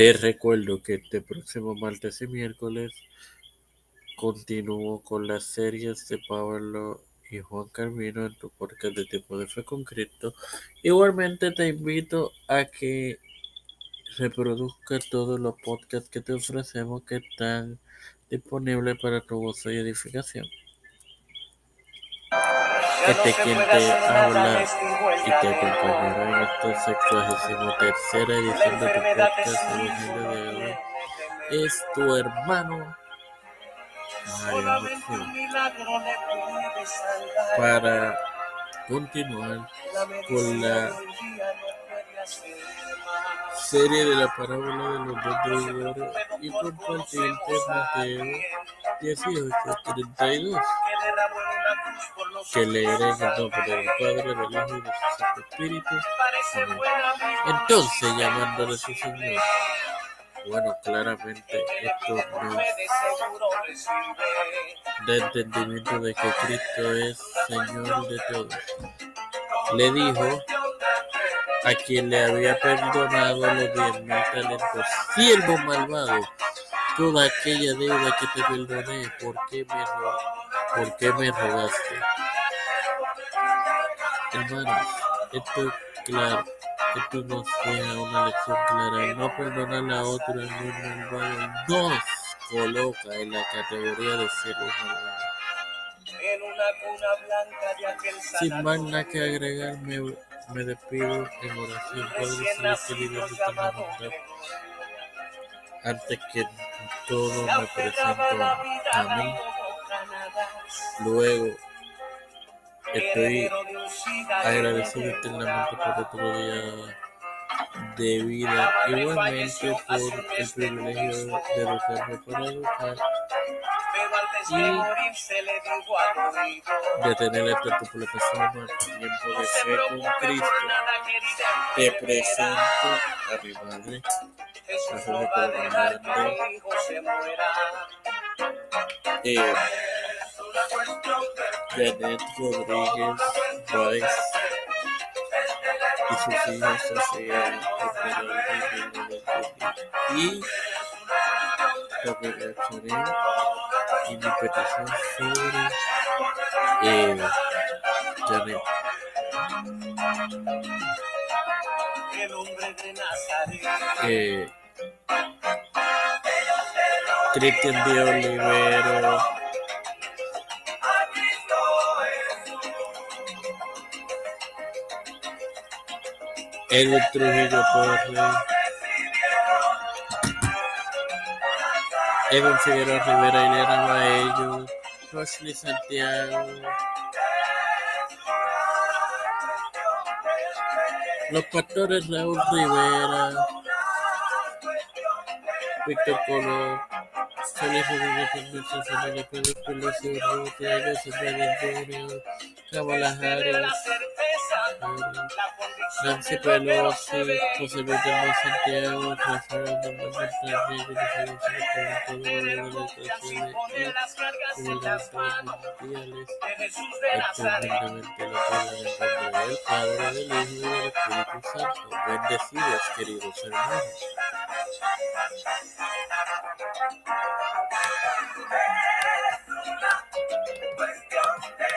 Te recuerdo que este próximo martes y miércoles continúo con las series de Pablo y Juan Carmino en tu podcast de Tiempo de Fe con Cristo. Igualmente te invito a que reproduzca todos los podcasts que te ofrecemos que están disponibles para tu gozo y edificación. Este quien te habla y te acompañará en esta sexagésima tercera edición de tu podcast Evangelio de hoy es tu hermano Mario para continuar con la serie de la parábola de los dos deudores y compartirte Mateo 18, 32 que leeré en el nombre del Padre, del Hijo y del Santo Espíritu. Entonces, llamándole a su Señor. Bueno, claramente esto nos da entendimiento de que Cristo es Señor de todos. Le dijo a quien le había perdonado los diez mil talentos, siervo malvado, toda aquella deuda que te perdoné, ¿por qué me, por qué me rogaste? Hermanos, esto es claro, esto nos deja una lección clara. No perdonar a otro en un malvado nos coloca en la categoría de seres malvados. Sin más nada que agregar, me, me despido en oración. Padre Dios de antes que todo me presento a mí. Luego Estoy agradecido eternamente por otro día de vida, igualmente por el privilegio de educar y de tener esta tipo de personas tiempo de fe con Cristo. Te presento a mi madre, a eh, Janet Rodríguez Rice y sus hijos Sofía y aprovecharé y mi petición sobre eh, Janet. Eh, Cristian de Olivero Edwin Trujillo Torres, Edwin Figueroa Rivera, Ileana Baello, Rosely Santiago, los pastores Raúl Rivera, Víctor Colón, Feliz Rodríguez Fernández, Fernando Pérez Junior, Harris, Nancy Pelosi, José Luis del Santiago, Rafael José la palabra del nombre del Padre, del Hijo y del Espíritu Santo. Bendecidos, queridos hermanos.